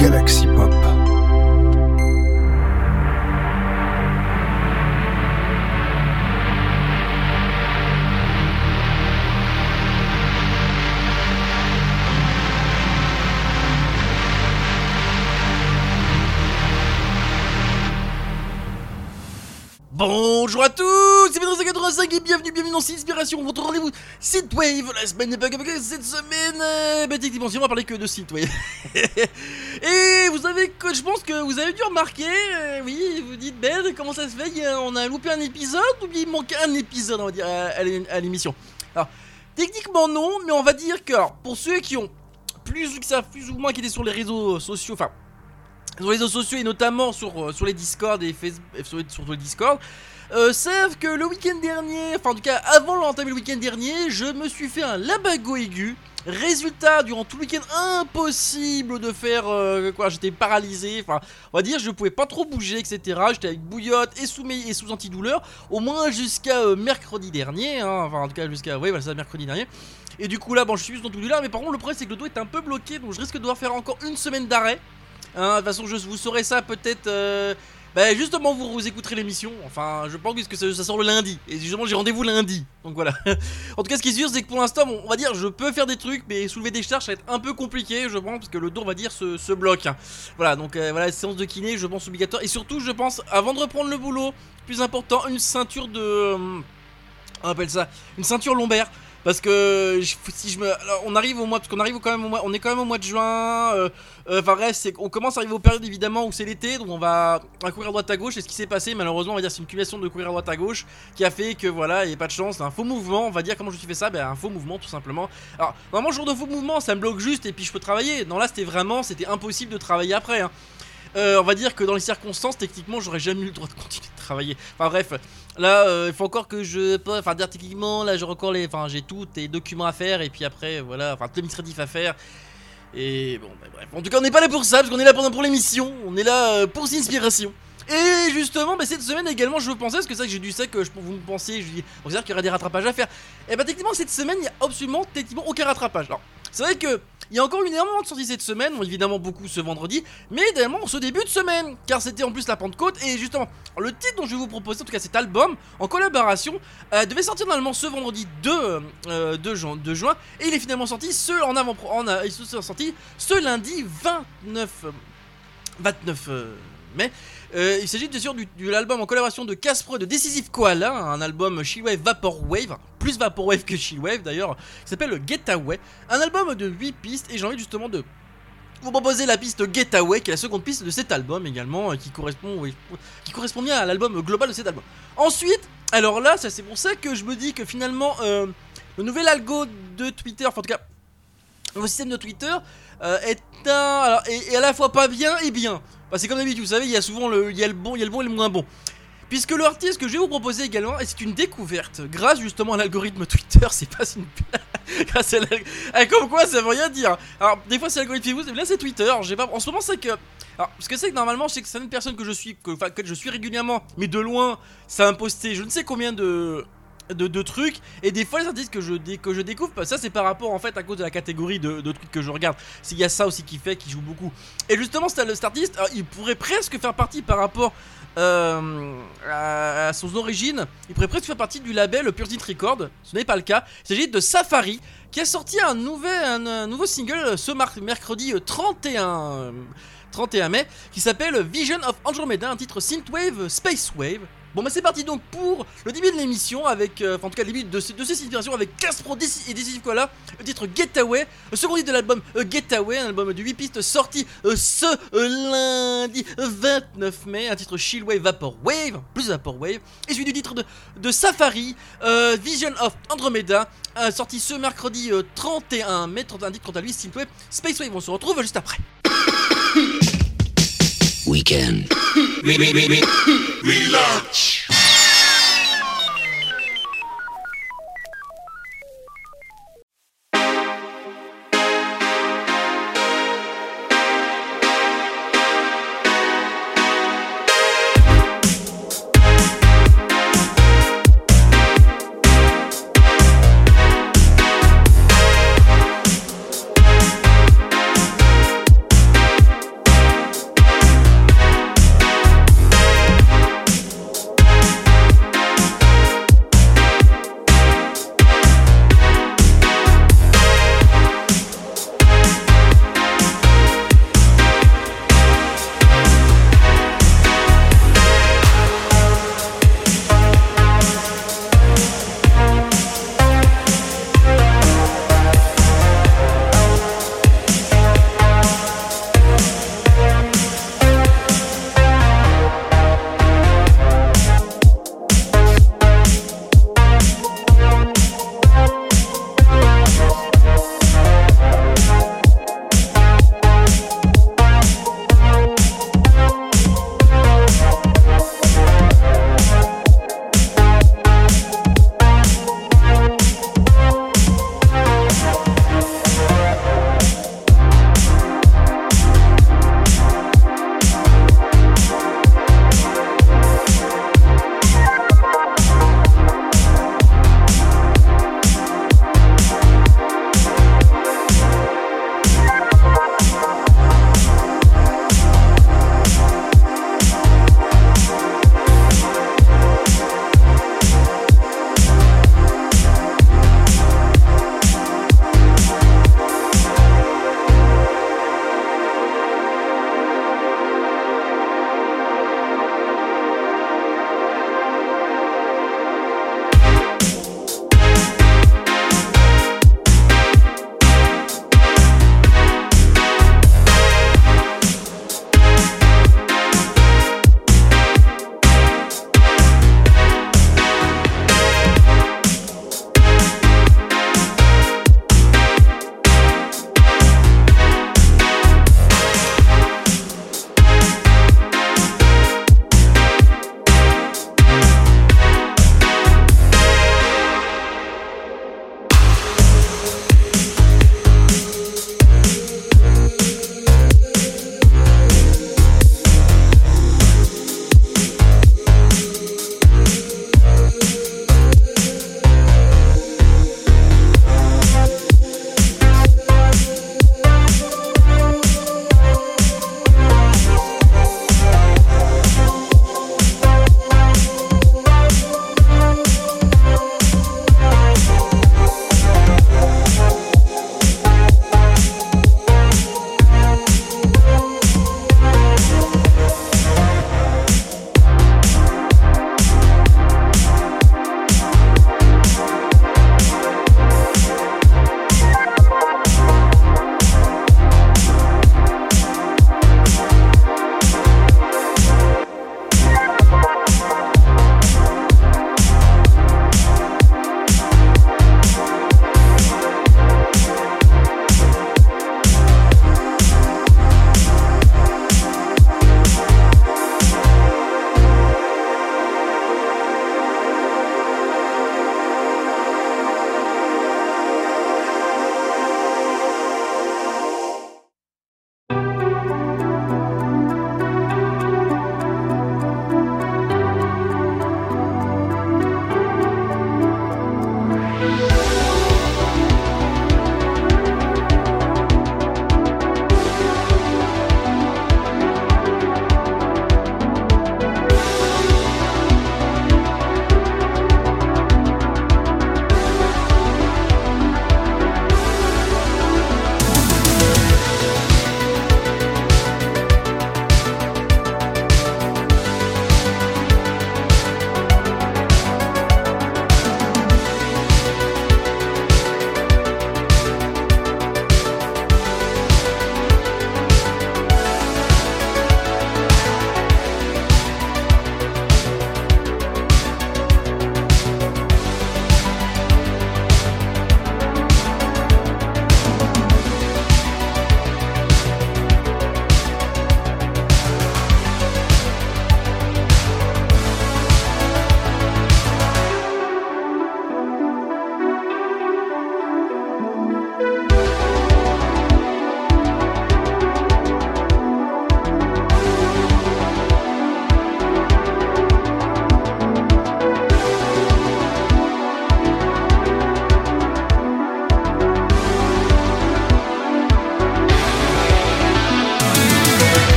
Galaxy Pop. Bonjour à tous, c'est Pedro 85 et bienvenue, bienvenue dans Inspiration, votre rendez-vous Synthwave, la semaine n'est pas cette semaine, euh, bah techniquement si on va parler que de Synthwave. et vous savez que je pense que vous avez dû remarquer, euh, oui, vous dites Ben, comment ça se fait, a- on a loupé un épisode ou il manque un épisode on va dire à, à l'é- à l'émission. Alors, techniquement non, mais on va dire que, pour ceux qui ont plus que ça, plus ou moins qui étaient sur les réseaux sociaux, enfin sur les réseaux sociaux et notamment sur, euh, sur les Discord et Facebook, sur, les- sur les Discord, euh, savent que le week-end dernier, enfin en tout cas avant l'entamer le week-end dernier, je me suis fait un labago aigu. Résultat, durant tout le week-end, impossible de faire euh, quoi, j'étais paralysé, enfin on va dire je pouvais pas trop bouger, etc. J'étais avec bouillotte et sous, et sous antidouleur, au moins jusqu'à euh, mercredi dernier, hein, enfin en tout cas jusqu'à, oui mercredi dernier. Et du coup là, bon je suis juste dans tout là, mais par contre le problème c'est que le dos est un peu bloqué, donc je risque de devoir faire encore une semaine d'arrêt. Hein, de toute façon, je, vous saurez ça peut-être. euh, bah, justement, vous, vous écouterez l'émission. Enfin, je pense que ça, sort le lundi. Et justement, j'ai rendez-vous lundi. Donc voilà. en tout cas, ce qui est sûr, c'est que pour l'instant, on va dire, je peux faire des trucs, mais soulever des charges, ça va être un peu compliqué, je pense, parce que le dos, on va dire, se, bloque. Voilà, donc euh, voilà, séance de kiné, je pense, obligatoire. Et surtout, je pense, avant de reprendre le boulot, plus important, une ceinture de. euh, on appelle ça? Une ceinture lombaire. Parce que si je me, on arrive au mois, qu'on arrive quand même au mois, on est quand même au mois de juin. euh, euh, Enfin bref, c'est qu'on commence à arriver aux périodes évidemment où c'est l'été, donc on va, on courir à droite à gauche. Et ce qui s'est passé, malheureusement, on va dire c'est une cumulation de courir à droite à gauche qui a fait que voilà, il n'y a pas de chance, un faux mouvement. On va dire comment je suis fait ça, ben un faux mouvement tout simplement. Alors normalement, jour de faux mouvement, ça me bloque juste et puis je peux travailler. Non là, c'était vraiment, c'était impossible de travailler après. hein. Euh, on va dire que dans les circonstances, techniquement, j'aurais jamais eu le droit de continuer de travailler. Enfin bref, là, euh, il faut encore que je, enfin dire techniquement, là, j'ai encore les, enfin j'ai tous les documents à faire et puis après, voilà, enfin tout l'administratif à faire. Et bon, bah, bref. En tout cas, on n'est pas là pour ça, parce qu'on est là pour, pour l'émission. On est là euh, pour l'inspiration. Et justement, bah, cette semaine également, je pensais, parce que c'est ça que j'ai du ça que je, vous me pensiez, je dis, on qu'il y aurait des rattrapages à faire. Et bah, techniquement, cette semaine, il n'y a absolument, techniquement, aucun rattrapage. Alors, c'est vrai que. Il y a encore énormément de sorties cette semaine, évidemment beaucoup ce vendredi, mais également en ce début de semaine, car c'était en plus la Pentecôte, et justement, le titre dont je vais vous proposer, en tout cas cet album, en collaboration, euh, devait sortir normalement ce vendredi 2, euh, 2 juin, 2 juin, et il est finalement sorti ce en avant, en, euh, il est sorti ce lundi 29, euh, 29 euh, mai. Euh, il s'agit bien sûr de l'album en collaboration de Caspro de Decisive Koala, un album Chillwave Vaporwave, plus Vaporwave que Chillwave d'ailleurs, qui s'appelle Getaway, un album de 8 pistes, et j'ai envie justement de vous proposer la piste Getaway, qui est la seconde piste de cet album également, euh, qui correspond, qui correspond bien à l'album global de cet album. Ensuite, alors là, c'est pour ça que je me dis que finalement, euh, le nouvel algo de Twitter, enfin en tout cas, le système de Twitter alors, est à la fois pas bien et bien. Enfin, c'est comme d'habitude, vous savez, il y a souvent le, il y a le bon, il y a le bon et le moins bon. Puisque l'artiste que je vais vous proposer également, et c'est une découverte, grâce justement à l'algorithme Twitter, c'est pas une grâce à ah, comme quoi ça veut rien dire. Alors des fois c'est l'algorithme Facebook, là c'est Twitter. J'ai pas, en ce moment c'est que, alors ce que c'est que normalement c'est que certaines personnes que je suis, que, que je suis régulièrement, mais de loin, ça a posté je ne sais combien de de, de trucs et des fois les artistes que je, que je découvre bah, ça c'est par rapport en fait à cause de la catégorie de, trucs que je regarde. S'il y a ça aussi qui fait qui joue beaucoup. Et justement cet artiste il pourrait presque faire partie par rapport euh, à, son origine il pourrait presque faire partie du label Pure Record ce n'est pas le cas. Il s'agit de Safari qui a sorti un, nouvel, un, nouveau single ce mar- mercredi euh, 31 euh, 31 mai qui s'appelle Vision of Andromeda un titre synthwave space wave Bon bah c'est parti donc pour le début de l'émission avec, euh, enfin en tout cas le début de, ces- de ces inspirations avec Caspro et Decisive Koala, le titre Getaway, le second titre de l'album euh, Getaway, un album de 8 pistes sorti euh, ce lundi 29 mai, un titre Chillwave Vaporwave, plus Vaporwave, et celui du titre de, de Safari, Vision of Andromeda, sorti ce mercredi euh, 31 mai, 31 titre quant à lui, Synthwave, Spacewave, on se retrouve juste après. Weekend. Weekend.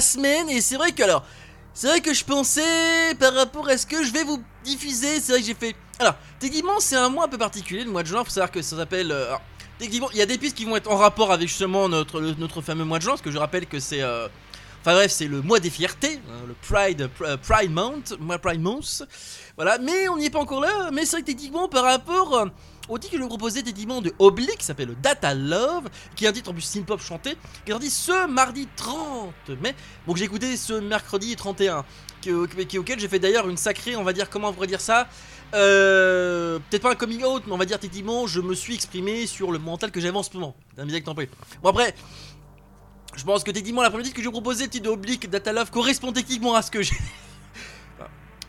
Semaine et c'est vrai que alors, c'est vrai que je pensais par rapport à ce que je vais vous diffuser, c'est vrai que j'ai fait. Alors, techniquement, c'est un mois un peu particulier, le mois de juin. Faut savoir que ça s'appelle. euh, techniquement, il y a des pistes qui vont être en rapport avec justement notre le- notre fameux mois de juin, parce que je rappelle que c'est. euh, Enfin bref, c'est le mois des fiertés, hein, le Pride, Pr- Pride Month, Pride Month. Voilà, mais on n'y est pas encore là. Mais c'est vrai que techniquement, par rapport au titre que vous proposais techniquement de Oblique, s'appelle Data Love, qui est un titre en plus synth-pop chanté, qui est sorti ce mardi 30 mai. Bon, que j'ai écouté ce mercredi 31, qui, qui- auquel j'ai fait d'ailleurs une sacrée, on va dire, comment on pourrait dire ça euh, Peut-être pas un coming out, mais on va dire techniquement, je me suis exprimé sur le mental que j'avais en ce moment. D'un misère tempéré. Bon, après. Je pense que techniquement la première titre que je vous proposais, le titre Oblique Data Love, correspond techniquement à ce que j'ai.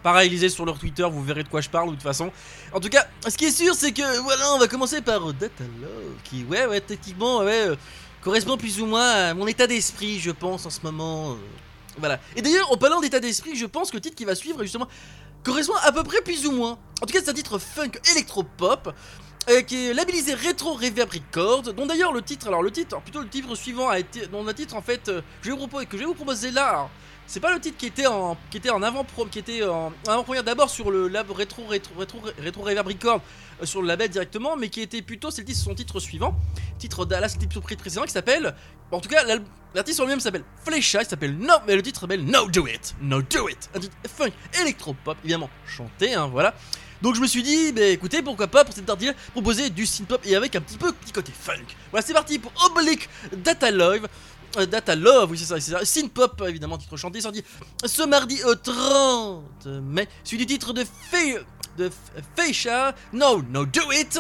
Pareil, sur leur Twitter, vous verrez de quoi je parle, de toute façon. En tout cas, ce qui est sûr, c'est que voilà, on va commencer par Data Love, qui, ouais, ouais, techniquement, ouais, euh, correspond plus ou moins à mon état d'esprit, je pense, en ce moment. euh, voilà. Et d'ailleurs, en parlant d'état d'esprit, je pense que le titre qui va suivre, justement, correspond à peu près plus ou moins. En tout cas, c'est un titre funk électropop. euh, qui est labellisé Retro Reverb Records, dont d'ailleurs le titre, alors le titre, plutôt le titre suivant a été, dont le titre en fait, euh, je que je vais vous proposer là, c'est pas le titre qui était en, qui était en avant-première d'abord sur le lab Retro Retro, Retro Reverb Records euh, sur le label directement, mais qui était plutôt, c'est le titre, son titre suivant, titre d'Alas, titre précédent qui s'appelle, en tout cas, l'artiste lui-même s'appelle Fleisha, il s'appelle No, mais le titre s'appelle No Do It, No Do It, un titre funk électropop, évidemment chanté, hein, voilà. Donc je me suis dit, bah écoutez, pourquoi pas pour cette partie proposer du synth-pop et avec un petit peu petit côté funk. Voilà, c'est parti pour Oblique Data Love. Euh, Data Love, oui c'est ça, c'est ça. Synth-pop, évidemment, titre chanté, sorti ce mardi au 30 mai. Suivi du titre de Fei... de Feisha, No, No Do It.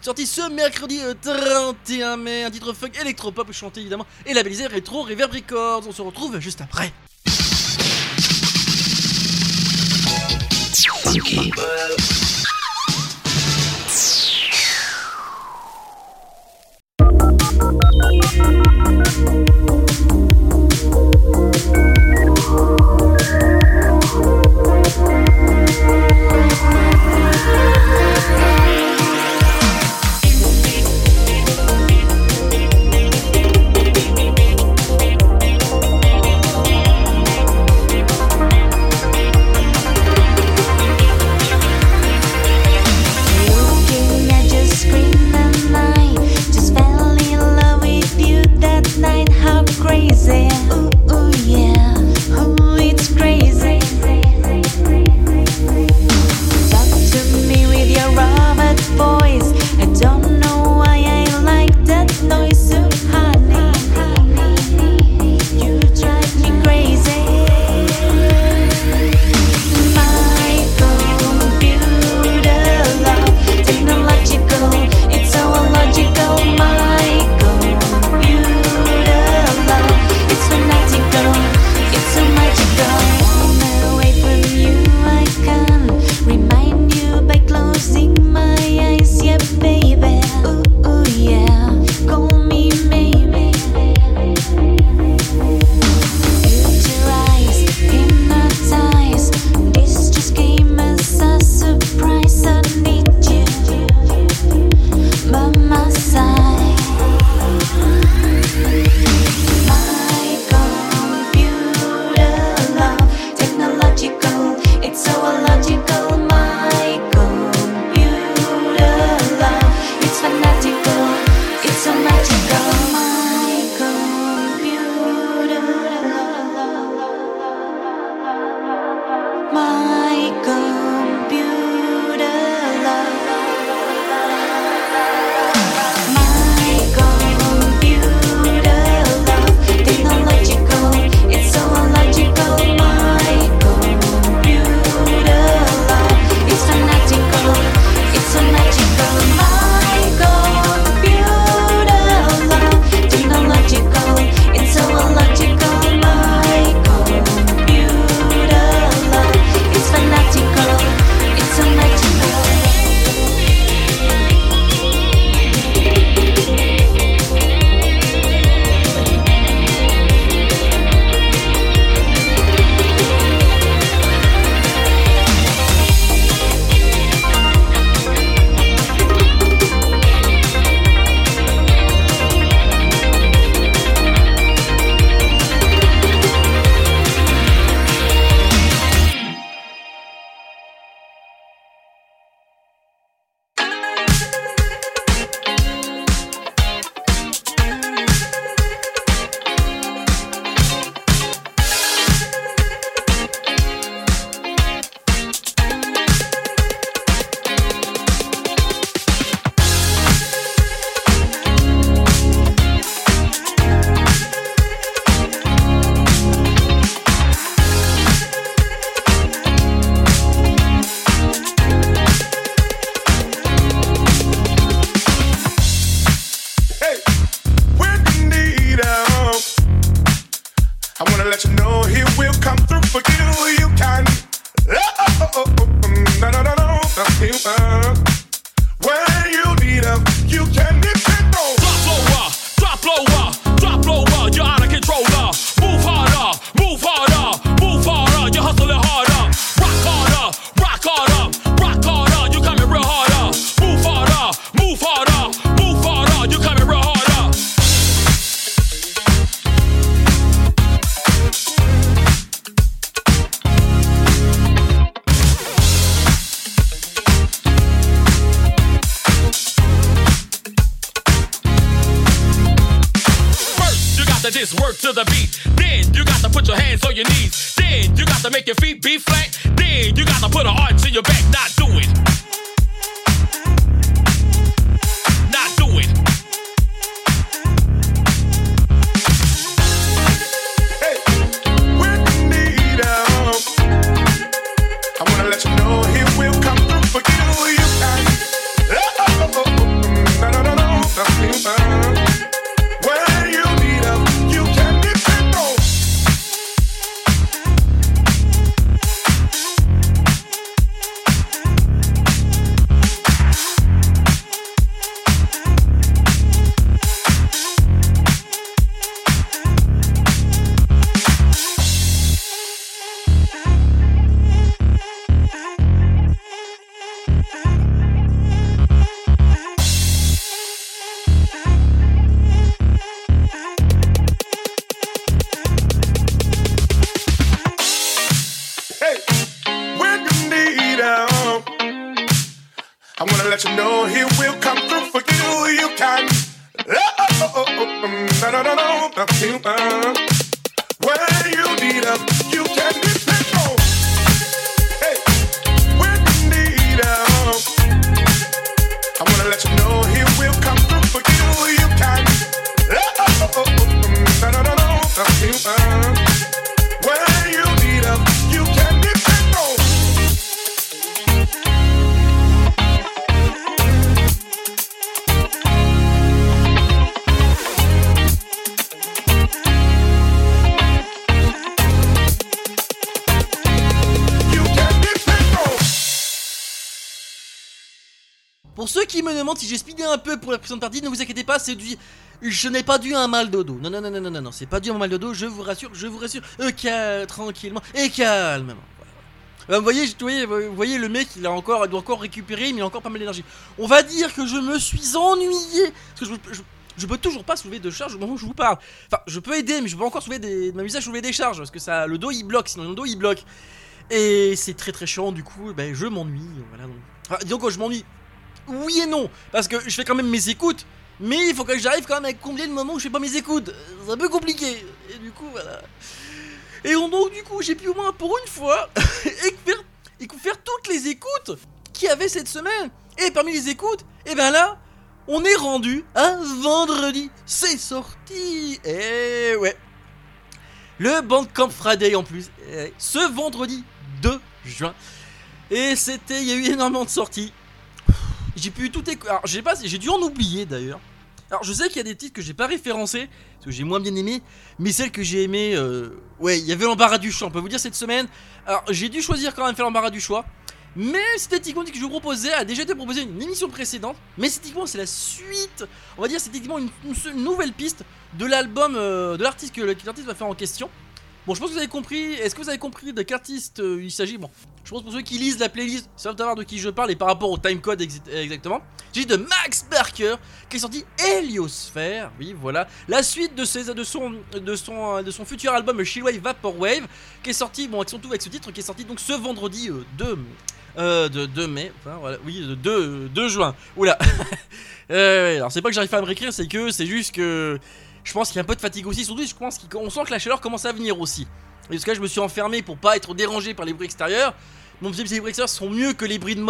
Sorti ce mercredi euh, 31 mai, un titre funk électropop chanté évidemment et labellisé Retro Reverb Records. On se retrouve juste après. Thank you. Pour la précédente partie, ne vous inquiétez pas, c'est du. Je n'ai pas dû à un mal de dos. Non, non, non, non, non, non, c'est pas dû à un mal de dos, je vous rassure, je vous rassure. Euh, tranquillement et calmement. Euh, vous, voyez, vous, voyez, le mec, il a encore, il doit encore récupérer, mais il a encore pas mal d'énergie. On va dire que je me suis ennuyé. Parce que je, je- peux toujours pas soulever de charge au moment où je vous parle. Enfin, je peux aider, mais je peux encore soulever des, de ma visage soulever des charges. Parce que ça, le dos il bloque, sinon le dos il bloque. Et c'est très très chiant, du coup, ben, je m'ennuie. Voilà. donc. Enfin, disons que je m'ennuie. Oui et non, parce que je fais quand même mes écoutes. Mais il faut que j'arrive quand même à combler le moment où je fais pas mes écoutes. C'est un peu compliqué. Et du coup, voilà. Et donc, du coup, j'ai pu au moins pour une fois faire, faire toutes les écoutes qu'il y avait cette semaine. Et parmi les écoutes, et ben là, on est rendu à vendredi. C'est sorti. Et ouais. Le Bandcamp Friday en plus. Eh, Ce vendredi 2 juin. Et c'était, il y a eu énormément de sorties. J'ai pu tout écouter. Alors, j'ai pas, j'ai dû en oublier d'ailleurs. Alors, je sais qu'il y a des titres que j'ai pas référencés, parce que j'ai moins bien aimé, mais celles que j'ai aimées, euh, ouais, il y avait l'embarras du choix. On peut vous dire cette semaine. Alors, j'ai dû choisir quand même faire l'embarras du choix. Mais c'était que je vous proposais a déjà été proposé une émission précédente. Mais c'est c'est la suite. On va dire c'est techniquement une, nouvelle piste de l'album euh, de l'artiste que l'artiste va faire en question. Bon, je pense que vous avez compris. Est-ce que vous avez compris de quel artiste euh, il s'agit? Bon, je pense pour ceux qui lisent la playlist, savent savoir de qui je parle et par rapport au timecode ex- exactement. S'agit de Max Barker qui est sorti Heliosphère. Oui, voilà. La suite de, ses, de, son, de, son, de son futur album Chillwave Vaporwave qui est sorti, bon, avec son tout avec ce titre qui est sorti donc ce vendredi euh, 2, euh, de 2 mai. Enfin, voilà, oui, de 2, 2 juin. Oula. Euh, alors, c'est pas que j'arrive pas à me réécrire, c'est que c'est juste que je pense qu'il y a un peu de fatigue aussi. Surtout, je pense sent que la chaleur commence à venir aussi. Et parce que là, je me suis enfermé pour pas être dérangé par les bruits extérieurs. Bon, les bruits extérieurs sont mieux que les bruits de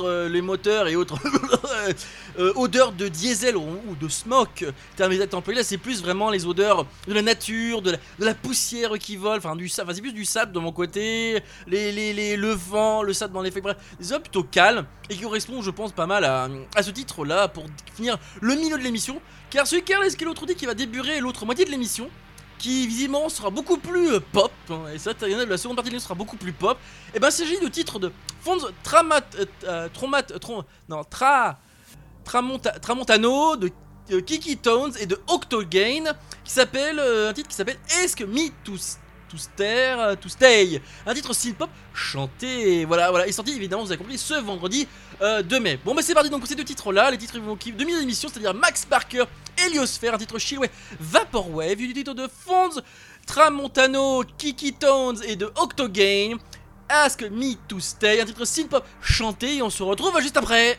euh, les moteurs et autres euh, odeurs de diesel ou, de smoke. Exacts employés. Là, c'est plus vraiment les odeurs de la nature, de la, poussière qui vole, enfin du sable. C'est plus du sable de mon côté, les, les, les- le vent, le sable dans les. Bref, des odeurs plutôt calmes et qui correspondent, je pense, pas mal à, à ce titre-là pour finir le milieu de l'émission. Car celui qui est l'autre dit qui va déburer l'autre moitié de l'émission. Qui visiblement sera beaucoup plus euh, pop, hein, et ça, la seconde partie de sera beaucoup plus pop. Et ben, il s'agit du titre de Fonds Tramat, euh, euh, Tromat, Trom- non, Tra, Tramonta- Tramontano de euh, Kiki Tones et de Octogain, qui s'appelle un titre qui s'appelle Ask Me to, to, Stay, to Stay, un titre synth pop chanté, voilà, voilà, est sorti évidemment, vous avez compris, ce vendredi euh, 2 mai. Bon, bah c'est parti donc pour ces deux titres-là, les titres qui de mise d'émission, c'est-à-dire Max Parker, Heliosphère, un titre chilway, Vaporwave, du titre de Fonds, Tramontano, Kiki Tones et de Octogain. Ask Me to Stay, un titre synth pop chanté, et on se retrouve juste après.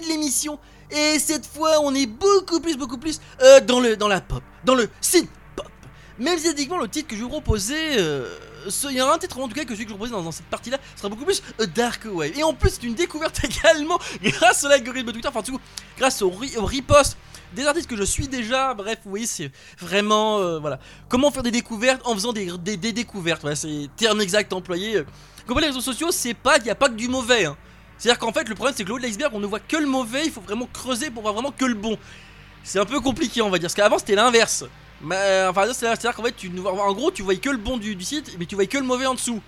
de l'émission. Et cette fois, on est beaucoup plus, beaucoup plus euh, dans, le, dans la pop, dans le synth pop. Même si techniquement, le titre que je vous proposer, euh, il y a un titre en tout cas que celui que je vous propose dans, cette partie-là sera beaucoup plus euh, Dark Wave. Et en plus, c'est une découverte également grâce à l'algorithme Twitter, enfin, tout, grâce au, au repost des artistes que je suis déjà. Bref, voyez, c'est vraiment. voilà. Comment faire des découvertes en faisant des, découvertes? Voilà, c'est terme exact employé. Comme les réseaux sociaux, c'est pas, il n'y a pas que du mauvais. hein. C'est-à-dire qu'en fait, le problème, c'est que le haut de l'iceberg, on ne voit que le mauvais, il faut vraiment creuser pour voir vraiment que le bon. C'est un peu compliqué, on va dire. Parce qu'avant, c'était l'inverse. Euh, enfin, c'est- c'est-à-dire qu'en fait, en gros, tu voyais que le bon du, site, mais tu voyais que le mauvais en dessous.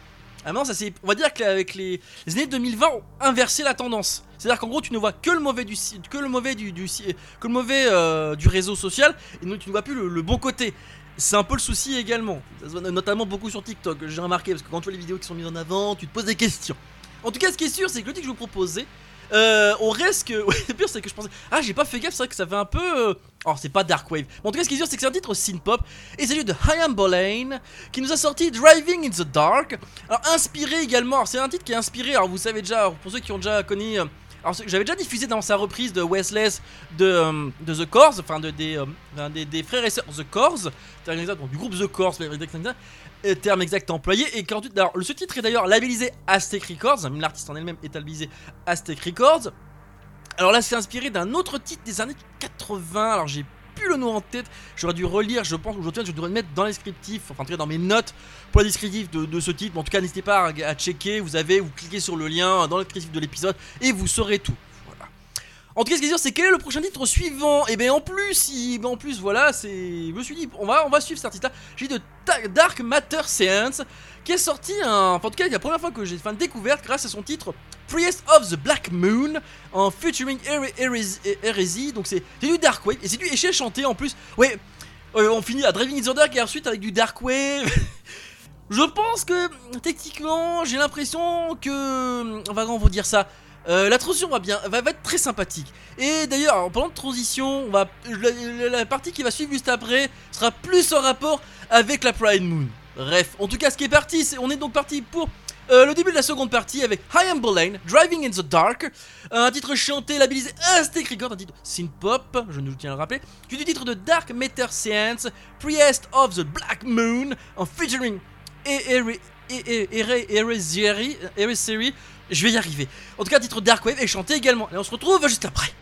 Ah ça c'est. On va dire qu'avec les, les années 2020 ont inversé la tendance. C'est-à-dire qu'en gros, tu ne vois que le mauvais du site, que le mauvais du, que le mauvais euh, du réseau social, et non, tu ne vois plus le, le bon côté. C'est un peu le souci également, notamment beaucoup sur TikTok. J'ai remarqué parce que quand tu vois les vidéos qui sont mises en avant, tu te poses des questions. En tout cas, ce qui est sûr, c'est que le titre que je vous proposais, euh, on reste que. Le pire, c'est que je pensais. Ah, j'ai pas fait gaffe, c'est vrai que ça fait un peu. euh, Oh, c'est pas Dark Wave. En tout cas, ce qui est sûr, c'est que c'est un titre synth-pop. Et s'agit de Hyam Boleyn, qui nous a sorti Driving in the Dark. Alors, inspiré également. Alors, c'est un titre qui est inspiré. Alors, vous savez déjà, alors, pour ceux qui ont déjà connu. euh, alors, c'est- j'avais déjà diffusé dans sa reprise de Westless de, euh, de The Corrs, enfin de, des, euh, des, des frères et sœurs The Corrs, du groupe The Corrs, terme exact, euh, terme exact employé. Et quand, alors, le, ce titre est d'ailleurs labellisé Aztec Records, l'artiste en elle-même est labellisé Aztec Records. Alors là, c'est inspiré d'un autre titre des années 80. Alors j'ai plus le nom en tête. J'aurais dû relire, je pense, aujourd'hui, je devrais le mettre dans le descriptif, enfin dans mes notes pour le descriptif de, ce titre. En tout cas, n'hésitez pas à, à checker. Vous avez, vous cliquez sur le lien dans le descriptif de l'épisode et vous saurez tout. En tout cas, ce qui est sûr, c'est quel est le prochain titre suivant Et bien en plus, ben, en plus, voilà, c'est. Je me suis dit, on va, on va suivre cet artiste-là. J'ai de Dark Matter Science, qui est sorti un. Enfin, en tout cas, la première fois que j'ai fait une découverte grâce à son titre Priest of the Black Moon en featuring Here- Heresy. Donc c'est du Dark Wave et c'est du et chanté en plus. Ouais, euh, on finit à Driving in the Dark et ensuite avec du Dark Wave. Je pense que techniquement, j'ai l'impression que on va comment vous dire ça. Euh, la transition va bien, va, être très sympathique. Et d'ailleurs, en parlant de transition, on va, la, partie qui va suivre juste après sera plus en rapport avec la Pride Moon. Bref, en tout cas, ce qui est parti, c'est on est donc parti pour euh, le début de la seconde partie avec High Boleyn, Driving in the Dark, un titre chanté, labellisé Aztec Record, un titre synth-pop, je nous tiens à le rappeler, puis du titre de Dark Matter Science, Priest of the Black Moon, en featuring Heresy, je vais y arriver. En tout cas, titre Dark Wave est chanté également. Et on se retrouve juste après.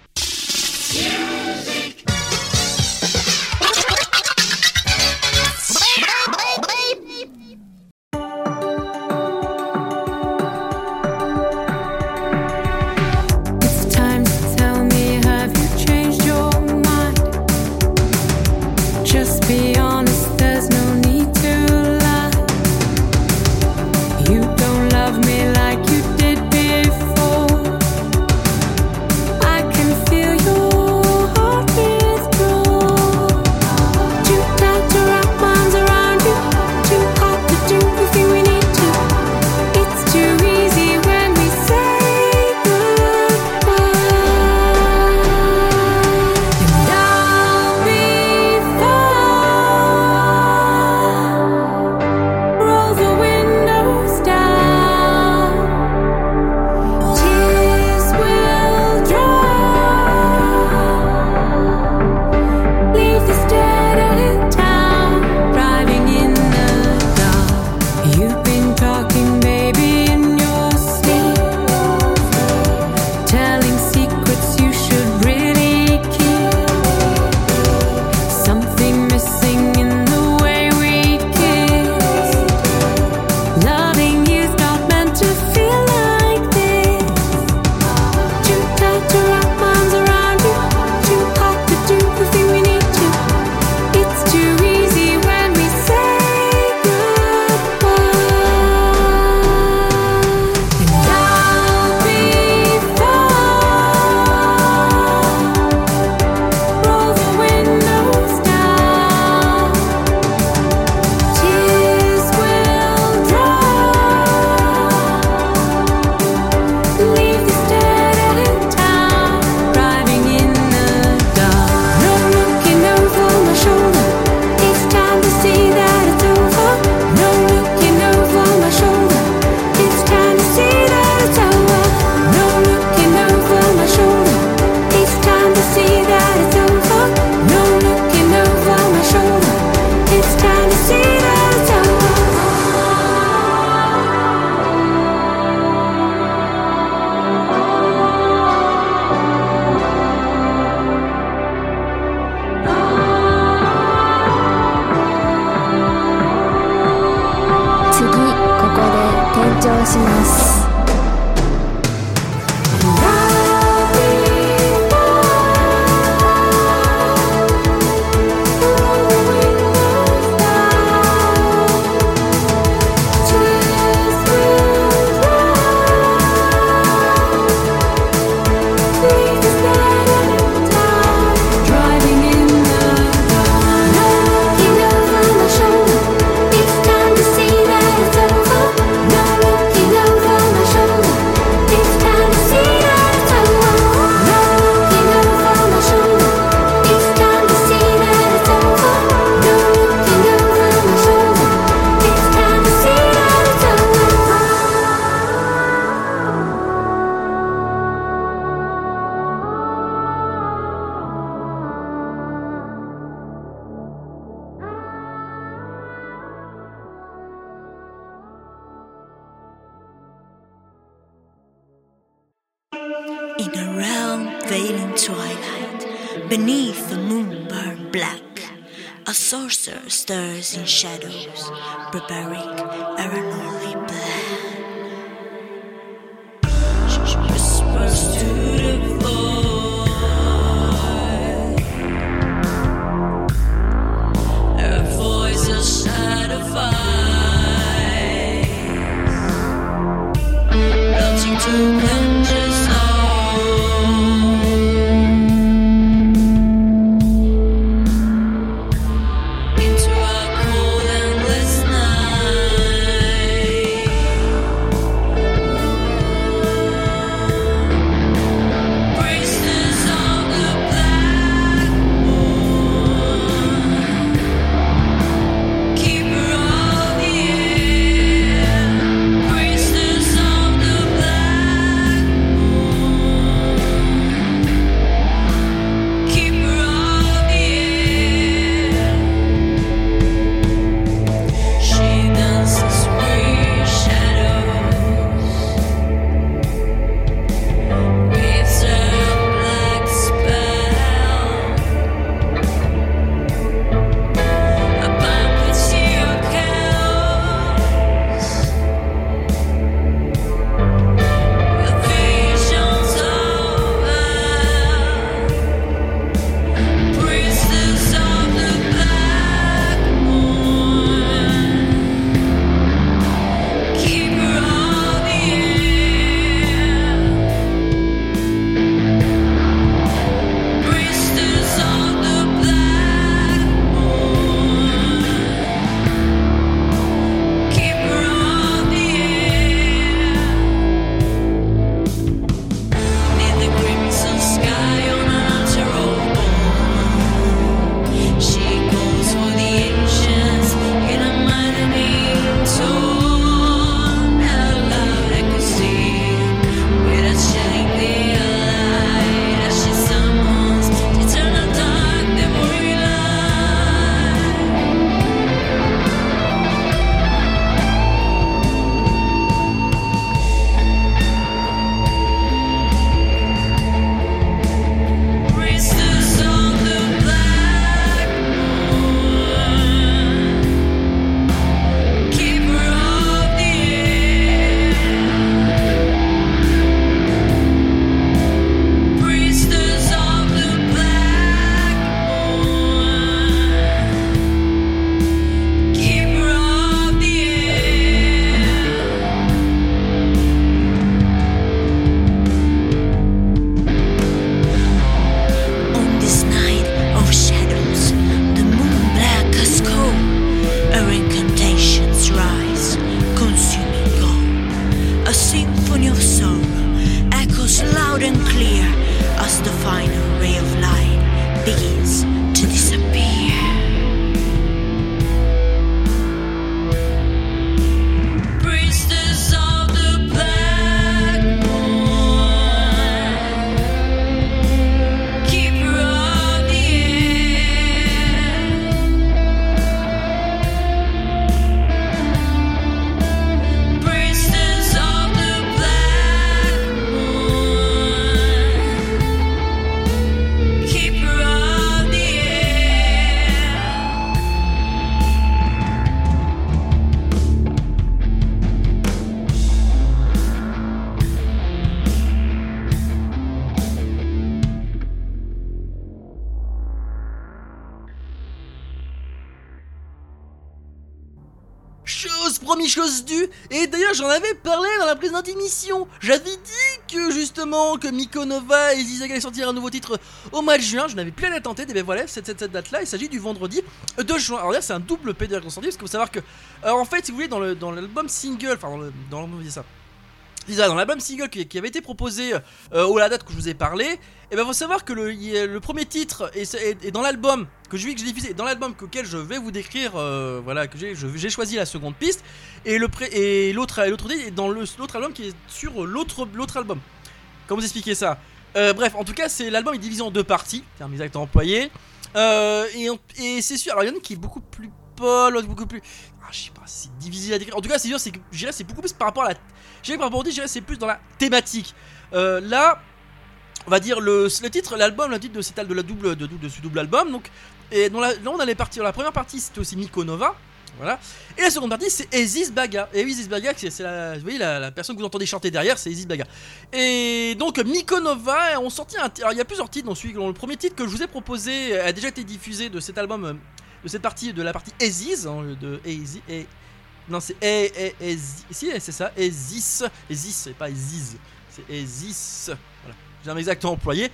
Chose due. Et d'ailleurs, j'en avais parlé dans la précédente émission. J'avais dit que justement, que Mikonova et Zizag allaient sortir un nouveau titre au mois de juin. Je n'avais plus la date en tête. Et bien voilà, cette, cette, date-là, il s'agit du vendredi 2 juin. Alors c'est un double P sorti parce qu'il faut savoir que, euh, en fait, si vous voulez, dans le dans l'album single, enfin dans le dans ça? Dans l'album single qui, avait été proposé euh, au la date que je vous ai parlé, et ben faut savoir que le, le premier titre est, dans l'album que je que j'ai diffusé, dans l'album auquel je vais vous décrire, euh, voilà que j'ai choisi la seconde piste, et l'autre titre est dans l'autre album qui est sur l'autre l'autre album. Comment vous expliquer ça? Euh, Bref, en tout cas, c'est l'album est divisé en deux parties, terme exact employé, euh, et, et c'est sûr. Alors il y en a qui est beaucoup plus l'autre beaucoup plus je sais pas, c'est difficile à décrire. En tout cas, c'est sûr, c'est que c'est beaucoup plus par rapport à la. Que par rapport au c'est plus dans la thématique. Euh, là, on va dire le, le titre, l'album, le titre de cet de la double de, de ce double album. Donc, et dans la, là, on allait partir. La première partie, c'était aussi Mikonova. Voilà. Et la seconde partie, c'est Ezis Baga. Et oui, Ezis Baga, c'est la, vous voyez, la, personne que vous entendez chanter derrière, c'est Ezis Baga. Et donc, Mikonova, on sorti un. Alors, il y a plusieurs titres dans celui. le premier titre que je vous ai proposé a déjà été diffusé de cet album, de cette partie, de la partie Ezis, hein, de. Et, non, c'est Ezis. Si, c'est ça, Ezis. Ezis, c'est pas Ezis. C'est Ezis. Voilà. J'ai un exact employé.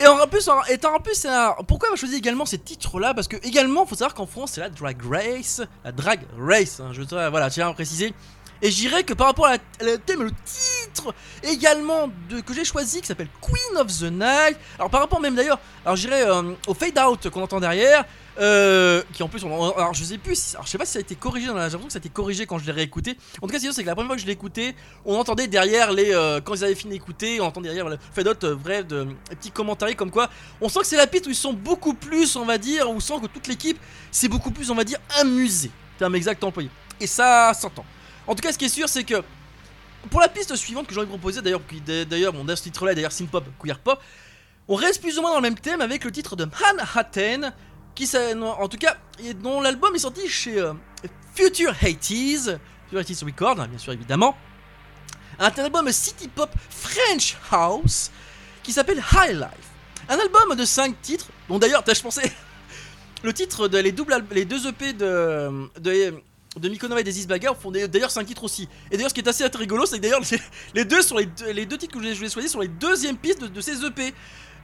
Et en plus, en, et en plus, un- pourquoi on choisi également ces titres-là? Parce que également, faut savoir qu'en France, c'est la Drag Race, la Drag Race. hein, je voilà, tiens à préciser. Et je dirais que par rapport à la- thème, le titre également de, que j'ai choisi, qui s'appelle Queen of the Night. Alors par rapport même d'ailleurs, alors je dirais euh, au fade out qu'on entend derrière, euh, qui en plus, alors je sais plus, alors je sais pas si ça a été corrigé j'ai l'impression que ça a été corrigé quand je l'ai réécouté. En tout cas, c'est sûr, c'est que la première fois que je l'ai écouté, on entendait derrière les, euh, quand ils avaient fini d'écouter, on entendait derrière le fade out, euh, vrai, de des petits commentaires comme quoi, on sent que c'est la piste où ils sont beaucoup plus, on va dire, où on sent que toute l'équipe, c'est beaucoup plus, on va dire, amusé. C'est un exact employé. Et ça s'entend. En tout cas, ce qui est sûr, c'est que pour la piste suivante que j'aurais proposé, d'ailleurs, d'ailleurs, mon ce titre-là est d'ailleurs synth pop, queer pop, on reste plus ou moins dans le même thème avec le titre de Manhattan, qui en tout cas, dont l'album est sorti chez euh, Future 80s, Future 80s Records, hein, bien sûr évidemment, un album city pop French House qui s'appelle High Life, un album de 5 titres, dont d'ailleurs, je pensais, le titre de les doubles, deux EP de, de Mikonova et des Baga font d'ailleurs 5 titres aussi. Et d'ailleurs, ce qui est assez rigolo, c'est que d'ailleurs, les, deux sont les, les deux titres que je vais choisir sont les deuxièmes pistes de, ces EP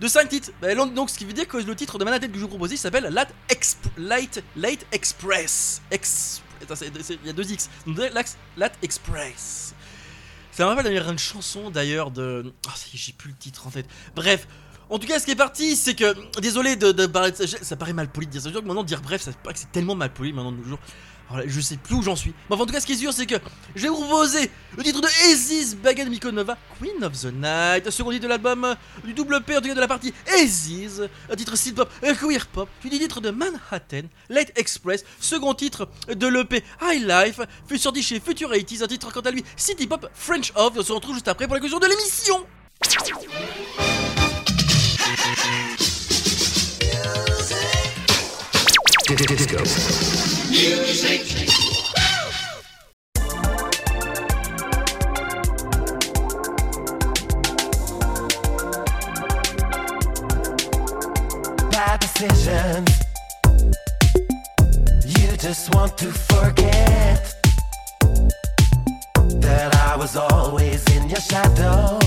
de 5 titres. Bah, donc, ce qui veut dire que le titre de Manhattan que je vous propose, il s'appelle Late, Exp- Late Express. Il y a deux X. Donc, Express. Ça me rappelle d'ailleurs une chanson d'ailleurs de. Est, j'ai plus le titre en fait. Bref. En tout cas, ce qui est parti, c'est que. Désolé de, de ça. Paraît mal poli de dire ça. Maintenant, dire bref, que c'est tellement mal poli maintenant de nos jours. Là, je sais plus où j'en suis. Mais en tout cas, ce qui est sûr, c'est que je vais vous proposer le titre de Aziz Bagan Mikonova, Queen of the Night, second titre de l'album euh, du double P, en tout cas de la partie Aziz, un titre synth pop, euh, queer pop, puis titre de Manhattan, Late Express, second titre de l'EP High Life, fut sorti chez Future 80s, un titre quant à lui City Pop French Off. On se retrouve juste après pour la conclusion de l'émission. Bad decisions. You just want to forget that I was always in your shadow,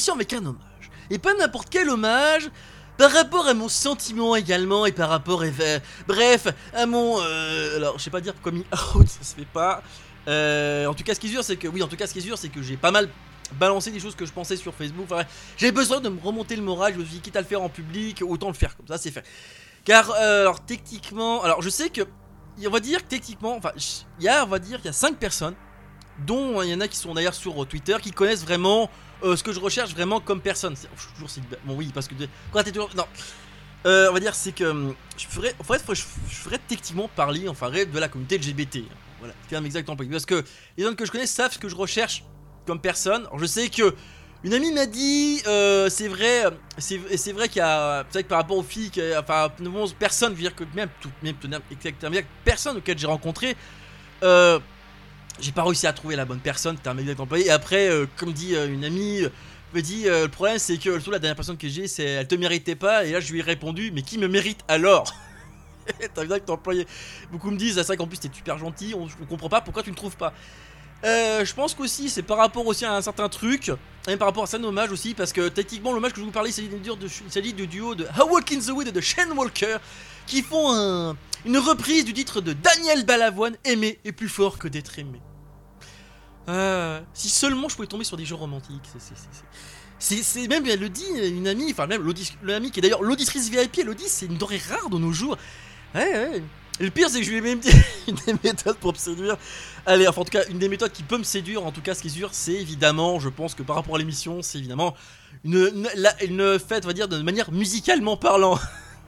l'émission avec un hommage. Et pas n'importe quel hommage, par rapport à mon sentiment également, et par rapport, euh, bref, à mon... euh, alors, je sais pas dire coming out, ça se fait pas. Euh, en tout cas, ce qui est sûr, c'est que... Oui, en tout cas, ce qui est sûr, c'est que j'ai pas mal balancé des choses que je pensais sur Facebook. J'avais besoin de me remonter le moral, je me suis dit, quitte à le faire en public, autant le faire comme ça, c'est fait. Car, euh, alors, techniquement... Alors, je sais que... On va dire que techniquement, enfin, il y a, on va dire, il y a 5 personnes dont il y en a qui sont d'ailleurs sur Twitter, qui connaissent vraiment euh, ce que je recherche vraiment comme personne. C'est- toujours bon oui parce que quand t'es toujours non. Euh, on va dire c'est que hum, je ferais en fait je, je ferais techniquement parler enfin de la communauté LGBT. Voilà, c'est même exactement pas parce que les gens que je connais savent ce que je recherche comme personne. Alors je sais que une amie m'a dit, euh, c'est vrai, euh, c'est vrai qu'il y a, c'est vrai que par rapport aux filles, que- enfin, personnes, je veux dire que même, tout, même, exactement, personne auquel j'ai rencontré, euh, j'ai pas réussi à trouver la bonne personne, c'était un mec employé. Et après, euh, comme dit euh, une amie, euh, me dit le problème c'est que surtout la dernière personne que j'ai, c'est elle te méritait pas. Et là, je lui ai répondu, mais qui me mérite alors? T'as bien que t'es employé. Beaucoup me disent, ah, vrai qu'en plus t'es super gentil, on, on comprend pas pourquoi tu ne trouves pas? Je pense qu'aussi c'est par rapport aussi à un certain truc, et par rapport à ça hommage aussi, parce que techniquement l'hommage que je vous parlais, c'est s'agit du duo de How Walk in the Wood et de Shane Walker, qui font un- une reprise du titre de Daniel Balavoine, Aimer est plus fort que d'être aimé. Euh, si seulement je pouvais tomber sur des jeux romantiques, c'est- même, elle le dit, une amie, enfin même l'amie qui est d'ailleurs l'auditrice VIP, elle c'est une denrée rare de nos jours. Et le pire, c'est que je lui ai même dit une des méthodes pour me séduire. Allez, enfin, en tout cas, une des méthodes qui peut me séduire, en tout cas, ce qui est sûr, c'est évidemment, je pense que par rapport à l'émission, c'est évidemment une, une, fête, on va dire, de manière musicalement parlant.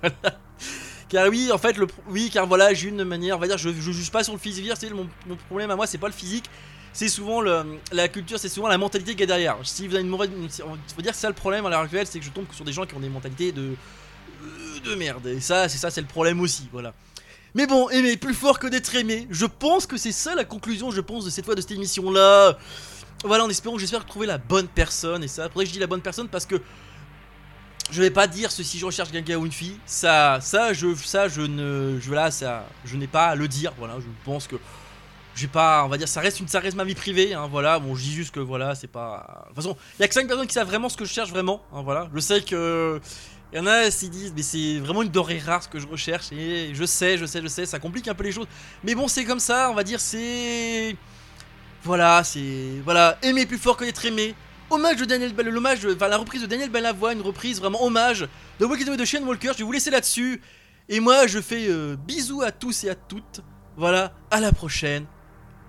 Car oui, en fait, le, oui, car voilà, j'ai une manière, on va dire, je, je juge pas sur le physique, c'est mon, mon problème à moi, c'est pas le physique, c'est souvent la culture, c'est souvent la mentalité qu'il y a derrière. Si vous avez une mauvaise, il faut dire que c'est ça le problème à l'heure actuelle, c'est que je tombe sur des gens qui ont des mentalités de euh, de merde. Et ça, c'est ça, c'est le problème aussi, voilà. Mais bon, aimer plus fort que d'être aimé. Je pense que c'est ça la conclusion, je pense, de cette fois de cette émission-là. Voilà, en espérant que j'espère trouver la bonne personne. Et ça, après, je dis la bonne personne parce que je vais pas dire ceci, je recherche quelqu'un ou une fille. Ça, ça, je, ça, je ne, je là, ça, je n'ai pas à le dire. Voilà, je pense que j'ai pas, on va dire, ça reste une, ça reste ma vie privée. Hein, voilà, bon, je dis juste que voilà, c'est pas. De toute façon, il y a que 5 personnes qui savent vraiment ce que je cherche vraiment. hein, voilà, je sais que. Il y en a qui disent, mais c'est vraiment une denrée rare ce que je recherche. Et je sais, je sais, je sais, ça complique un peu les choses. Mais bon, c'est comme ça, on va dire, c'est. Voilà, c'est. Voilà, aimer plus fort que d'être aimé. Hommage de Daniel l'hommage, enfin la reprise de Daniel une reprise vraiment hommage de Walking Away de Shane Walker. Je vais vous laisser là-dessus. Et moi, je fais euh, bisous à tous et à toutes. Voilà, à la prochaine.